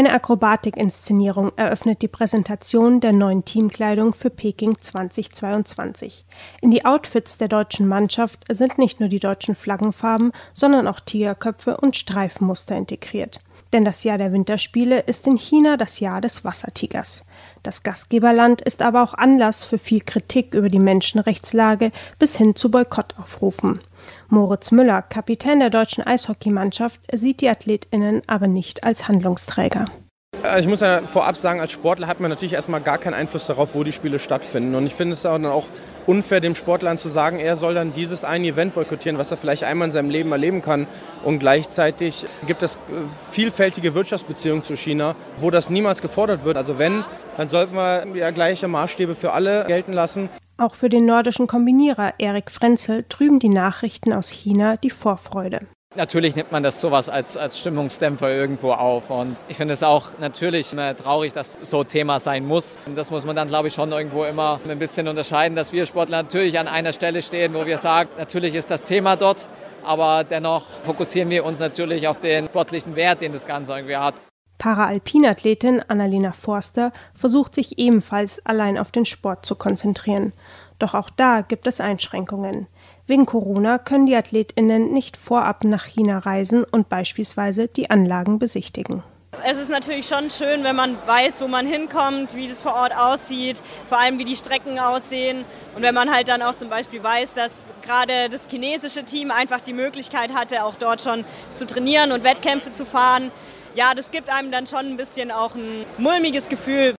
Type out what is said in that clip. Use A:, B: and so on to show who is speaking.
A: Eine Akrobatikinszenierung eröffnet die Präsentation der neuen Teamkleidung für Peking 2022. In die Outfits der deutschen Mannschaft sind nicht nur die deutschen Flaggenfarben, sondern auch Tigerköpfe und Streifenmuster integriert. Denn das Jahr der Winterspiele ist in China das Jahr des Wassertigers. Das Gastgeberland ist aber auch Anlass für viel Kritik über die Menschenrechtslage bis hin zu Boykottaufrufen. Moritz Müller, Kapitän der deutschen Eishockeymannschaft, sieht die Athletinnen aber nicht als Handlungsträger.
B: Ich muss ja vorab sagen, als Sportler hat man natürlich erstmal gar keinen Einfluss darauf, wo die Spiele stattfinden. Und ich finde es dann auch unfair, dem Sportler zu sagen, er soll dann dieses eine Event boykottieren, was er vielleicht einmal in seinem Leben erleben kann. Und gleichzeitig gibt es vielfältige Wirtschaftsbeziehungen zu China, wo das niemals gefordert wird. Also wenn, dann sollten wir ja gleiche Maßstäbe für alle gelten lassen.
A: Auch für den nordischen Kombinierer Erik Frenzel trüben die Nachrichten aus China die Vorfreude.
C: Natürlich nimmt man das sowas als, als Stimmungsdämpfer irgendwo auf. Und ich finde es auch natürlich traurig, dass so Thema sein muss. Und das muss man dann, glaube ich, schon irgendwo immer ein bisschen unterscheiden, dass wir Sportler natürlich an einer Stelle stehen, wo wir sagen, natürlich ist das Thema dort, aber dennoch fokussieren wir uns natürlich auf den sportlichen Wert, den das Ganze irgendwie hat.
A: Paraalpinathletin Annalena Forster versucht sich ebenfalls allein auf den Sport zu konzentrieren. Doch auch da gibt es Einschränkungen. Wegen Corona können die Athletinnen nicht vorab nach China reisen und beispielsweise die Anlagen besichtigen.
D: Es ist natürlich schon schön, wenn man weiß, wo man hinkommt, wie das vor Ort aussieht, vor allem wie die Strecken aussehen. Und wenn man halt dann auch zum Beispiel weiß, dass gerade das chinesische Team einfach die Möglichkeit hatte, auch dort schon zu trainieren und Wettkämpfe zu fahren, ja, das gibt einem dann schon ein bisschen auch ein mulmiges Gefühl.